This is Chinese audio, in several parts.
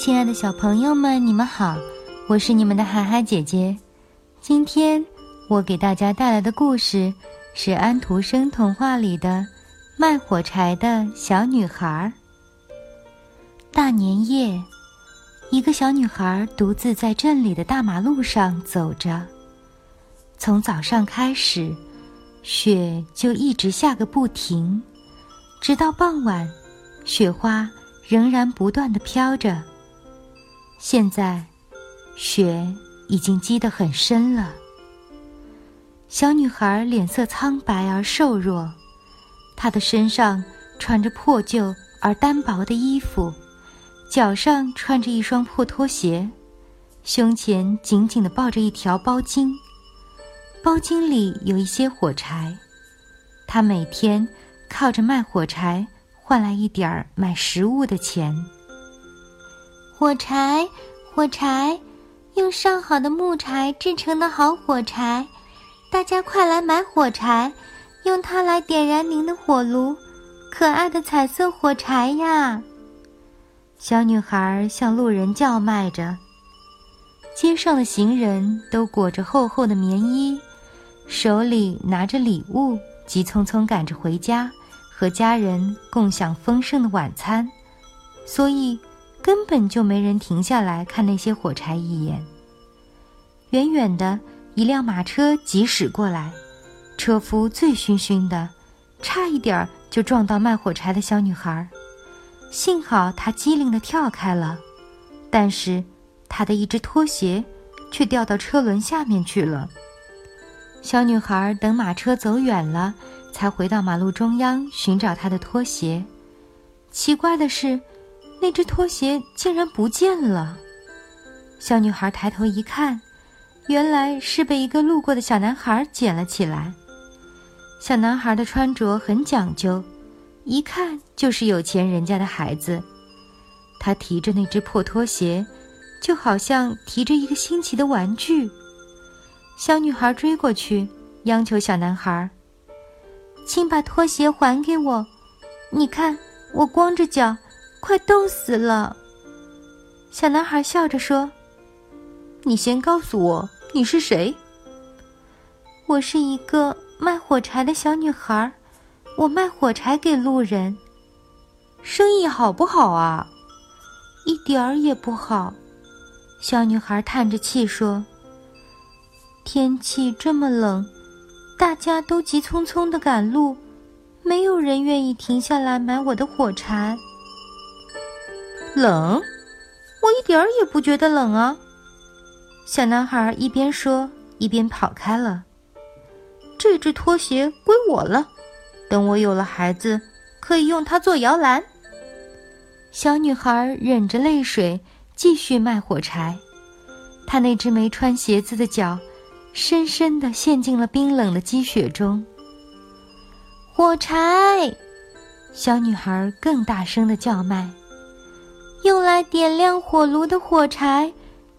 亲爱的小朋友们，你们好，我是你们的海海姐姐。今天我给大家带来的故事是安徒生童话里的卖火柴的小女孩。大年夜，一个小女孩独自在镇里的大马路上走着。从早上开始，雪就一直下个不停，直到傍晚，雪花仍然不断的飘着。现在，雪已经积得很深了。小女孩脸色苍白而瘦弱，她的身上穿着破旧而单薄的衣服，脚上穿着一双破拖鞋，胸前紧紧地抱着一条包巾，包巾里有一些火柴。她每天靠着卖火柴换来一点儿买食物的钱。火柴，火柴，用上好的木柴制成的好火柴，大家快来买火柴，用它来点燃您的火炉，可爱的彩色火柴呀！小女孩向路人叫卖着。街上的行人都裹着厚厚的棉衣，手里拿着礼物，急匆匆赶着回家，和家人共享丰盛的晚餐，所以。根本就没人停下来看那些火柴一眼。远远的一辆马车疾驶过来，车夫醉醺醺的，差一点儿就撞到卖火柴的小女孩。幸好他机灵的跳开了，但是他的一只拖鞋却掉到车轮下面去了。小女孩等马车走远了，才回到马路中央寻找她的拖鞋。奇怪的是。那只拖鞋竟然不见了。小女孩抬头一看，原来是被一个路过的小男孩捡了起来。小男孩的穿着很讲究，一看就是有钱人家的孩子。他提着那只破拖鞋，就好像提着一个新奇的玩具。小女孩追过去，央求小男孩：“请把拖鞋还给我，你看我光着脚。”快冻死了！小男孩笑着说：“你先告诉我你是谁。”“我是一个卖火柴的小女孩，我卖火柴给路人。”“生意好不好啊？”“一点儿也不好。”小女孩叹着气说：“天气这么冷，大家都急匆匆的赶路，没有人愿意停下来买我的火柴。”冷，我一点儿也不觉得冷啊。小男孩一边说一边跑开了。这只拖鞋归我了，等我有了孩子，可以用它做摇篮。小女孩忍着泪水继续卖火柴，她那只没穿鞋子的脚，深深地陷进了冰冷的积雪中。火柴，小女孩更大声地叫卖。用来点亮火炉的火柴，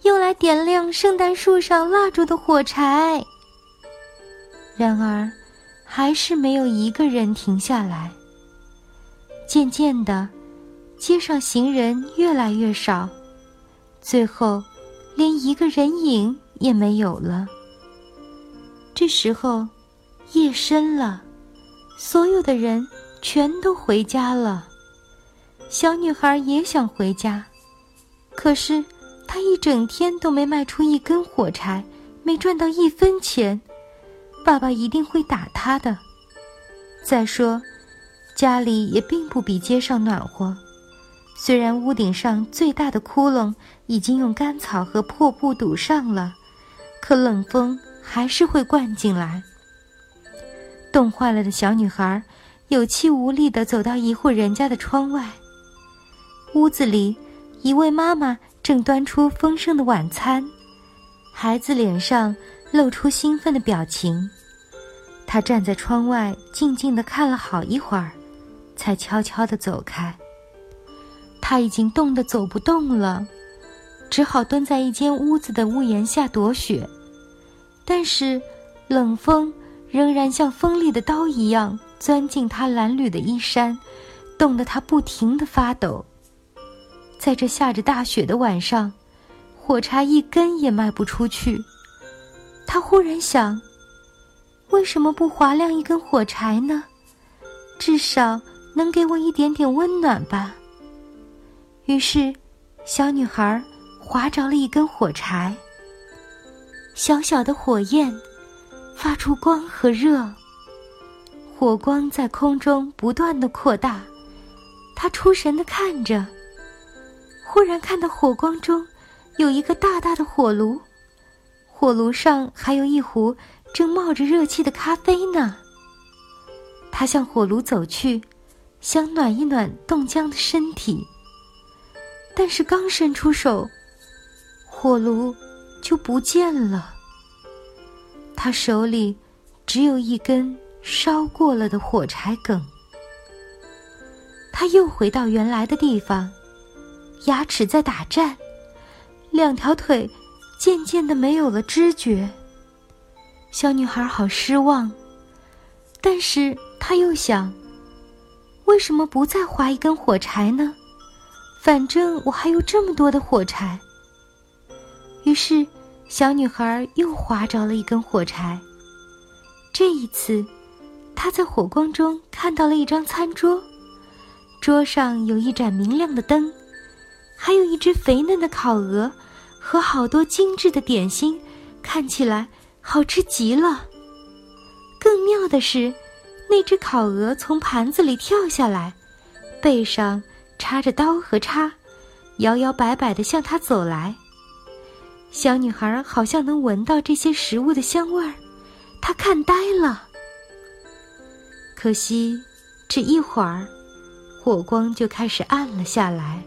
用来点亮圣诞树上蜡烛的火柴。然而，还是没有一个人停下来。渐渐的，街上行人越来越少，最后，连一个人影也没有了。这时候，夜深了，所有的人全都回家了。小女孩也想回家，可是她一整天都没卖出一根火柴，没赚到一分钱，爸爸一定会打她的。再说，家里也并不比街上暖和，虽然屋顶上最大的窟窿已经用干草和破布堵上了，可冷风还是会灌进来。冻坏了的小女孩有气无力地走到一户人家的窗外。屋子里一位妈妈正端出丰盛的晚餐，孩子脸上露出兴奋的表情。他站在窗外，静静地看了好一会儿，才悄悄地走开。他已经冻得走不动了，只好蹲在一间屋子的屋檐下躲雪。但是，冷风仍然像锋利的刀一样钻进他褴褛的衣衫，冻得他不停地发抖。在这下着大雪的晚上，火柴一根也卖不出去。他忽然想：为什么不划亮一根火柴呢？至少能给我一点点温暖吧。于是，小女孩划着了一根火柴。小小的火焰发出光和热，火光在空中不断的扩大。她出神的看着，忽然看到火光中有一个大大的火炉，火炉上还有一壶正冒着热气的咖啡呢。他向火炉走去，想暖一暖冻僵的身体。但是刚伸出手，火炉就不见了。他手里只有一根烧过了的火柴梗。他又回到原来的地方，牙齿在打颤，两条腿渐渐的没有了知觉。小女孩好失望，但是她又想：为什么不再划一根火柴呢？反正我还有这么多的火柴。于是，小女孩又划着了一根火柴。这一次，她在火光中看到了一张餐桌，桌上有一盏明亮的灯，还有一只肥嫩的烤鹅和好多精致的点心，看起来好吃极了。更妙的是，那只烤鹅从盘子里跳下来，背上。插着刀和叉，摇摇摆摆地向他走来。小女孩好像能闻到这些食物的香味儿，她看呆了。可惜，只一会儿，火光就开始暗了下来，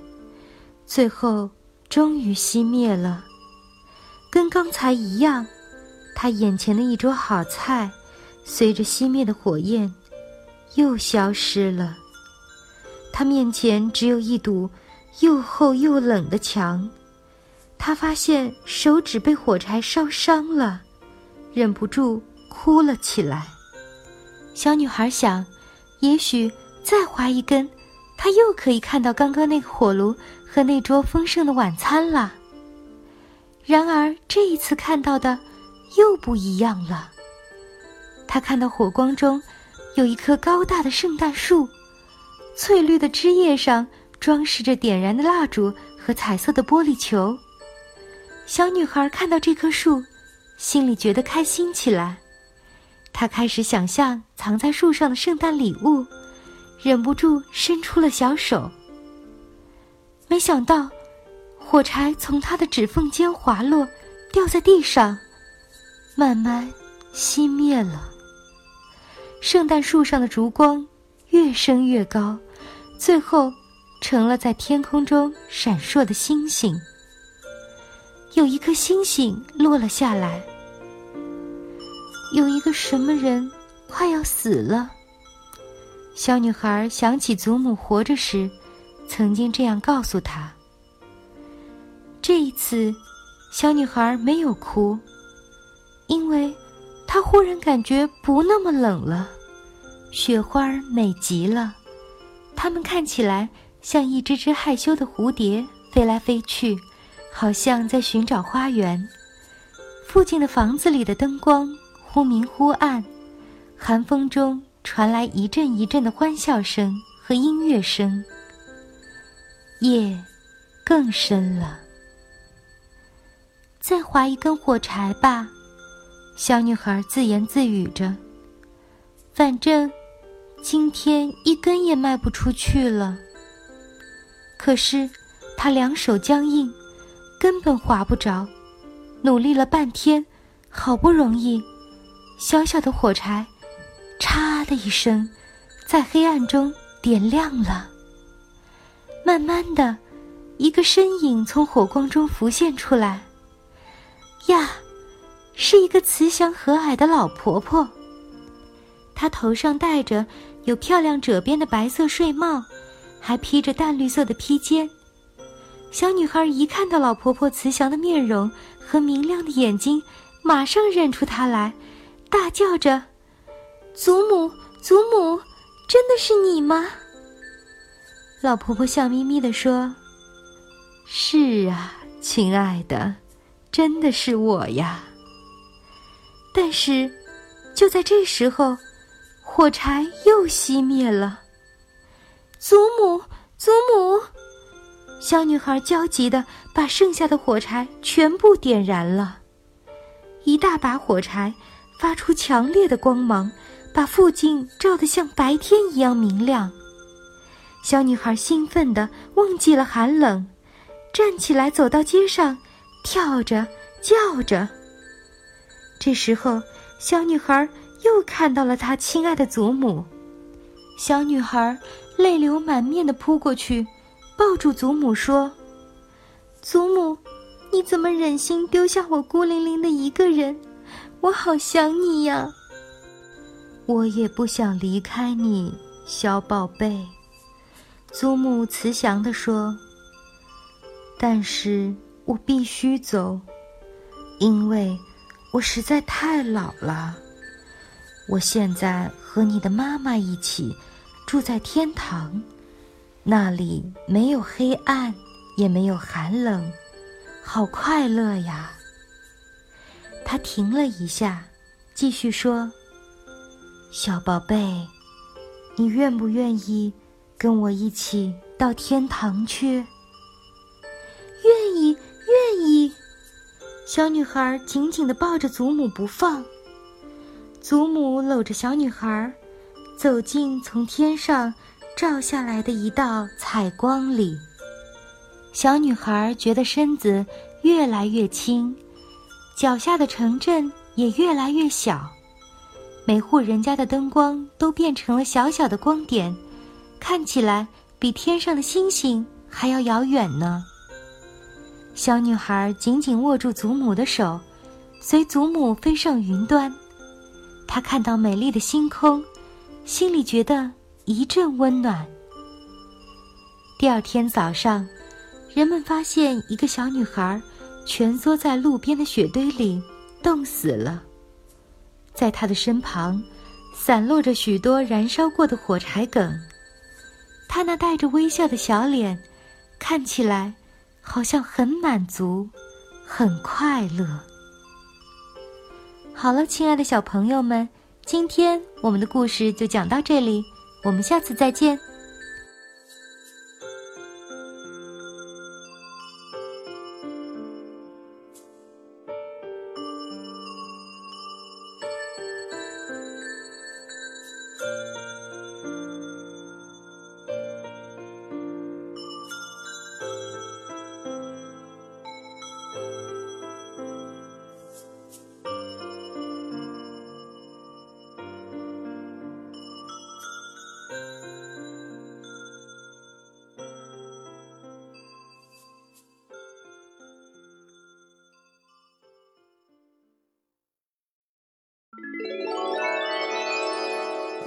最后终于熄灭了。跟刚才一样，她眼前的一桌好菜，随着熄灭的火焰，又消失了。他面前只有一堵又厚又冷的墙，他发现手指被火柴烧伤了，忍不住哭了起来。小女孩想，也许再划一根，他又可以看到刚刚那个火炉和那桌丰盛的晚餐了。然而这一次看到的又不一样了。他看到火光中有一棵高大的圣诞树。翠绿的枝叶上装饰着点燃的蜡烛和彩色的玻璃球。小女孩看到这棵树，心里觉得开心起来。她开始想象藏在树上的圣诞礼物，忍不住伸出了小手。没想到，火柴从他的指缝间滑落，掉在地上，慢慢熄灭了。圣诞树上的烛光越升越高。最后，成了在天空中闪烁的星星。有一颗星星落了下来。有一个什么人快要死了。小女孩想起祖母活着时，曾经这样告诉她。这一次，小女孩没有哭，因为她忽然感觉不那么冷了。雪花美极了。它们看起来像一只只害羞的蝴蝶，飞来飞去，好像在寻找花园。附近的房子里的灯光忽明忽暗，寒风中传来一阵一阵的欢笑声和音乐声。夜更深了，再划一根火柴吧，小女孩自言自语着。反正。今天一根也卖不出去了。可是，他两手僵硬，根本划不着。努力了半天，好不容易，小小的火柴，插的一声，在黑暗中点亮了。慢慢的，一个身影从火光中浮现出来。呀，是一个慈祥和蔼的老婆婆。她头上戴着有漂亮褶边的白色睡帽，还披着淡绿色的披肩。小女孩一看到老婆婆慈祥的面容和明亮的眼睛，马上认出她来，大叫着：“祖母，祖母，真的是你吗？”老婆婆笑眯眯地说：“是啊，亲爱的，真的是我呀。”但是，就在这时候，火柴又熄灭了。祖母，祖母！小女孩焦急地把剩下的火柴全部点燃了。一大把火柴发出强烈的光芒，把附近照得像白天一样明亮。小女孩兴奋地忘记了寒冷，站起来走到街上，跳着叫着。这时候，小女孩又看到了她亲爱的祖母。小女孩泪流满面地扑过去，抱住祖母说：“祖母，你怎么忍心丢下我孤零零的一个人？我好想你呀！”我也不想离开你，小宝贝。祖母慈祥地说：“但是我必须走，因为我实在太老了。我现在和你的妈妈一起住在天堂，那里没有黑暗，也没有寒冷，好快乐呀。”他停了一下，继续说：“小宝贝，你愿不愿意？”跟我一起到天堂去。愿意，愿意。小女孩紧紧的抱着祖母不放。祖母搂着小女孩，走进从天上照下来的一道彩光里。小女孩觉得身子越来越轻，脚下的城镇也越来越小，每户人家的灯光都变成了小小的光点。看起来比天上的星星还要遥远呢。小女孩紧紧握住祖母的手，随祖母飞上云端。她看到美丽的星空，心里觉得一阵温暖。第二天早上，人们发现一个小女孩蜷缩在路边的雪堆里，冻死了。在他的身旁，散落着许多燃烧过的火柴梗。他那带着微笑的小脸，看起来好像很满足，很快乐。好了，亲爱的小朋友们，今天我们的故事就讲到这里，我们下次再见。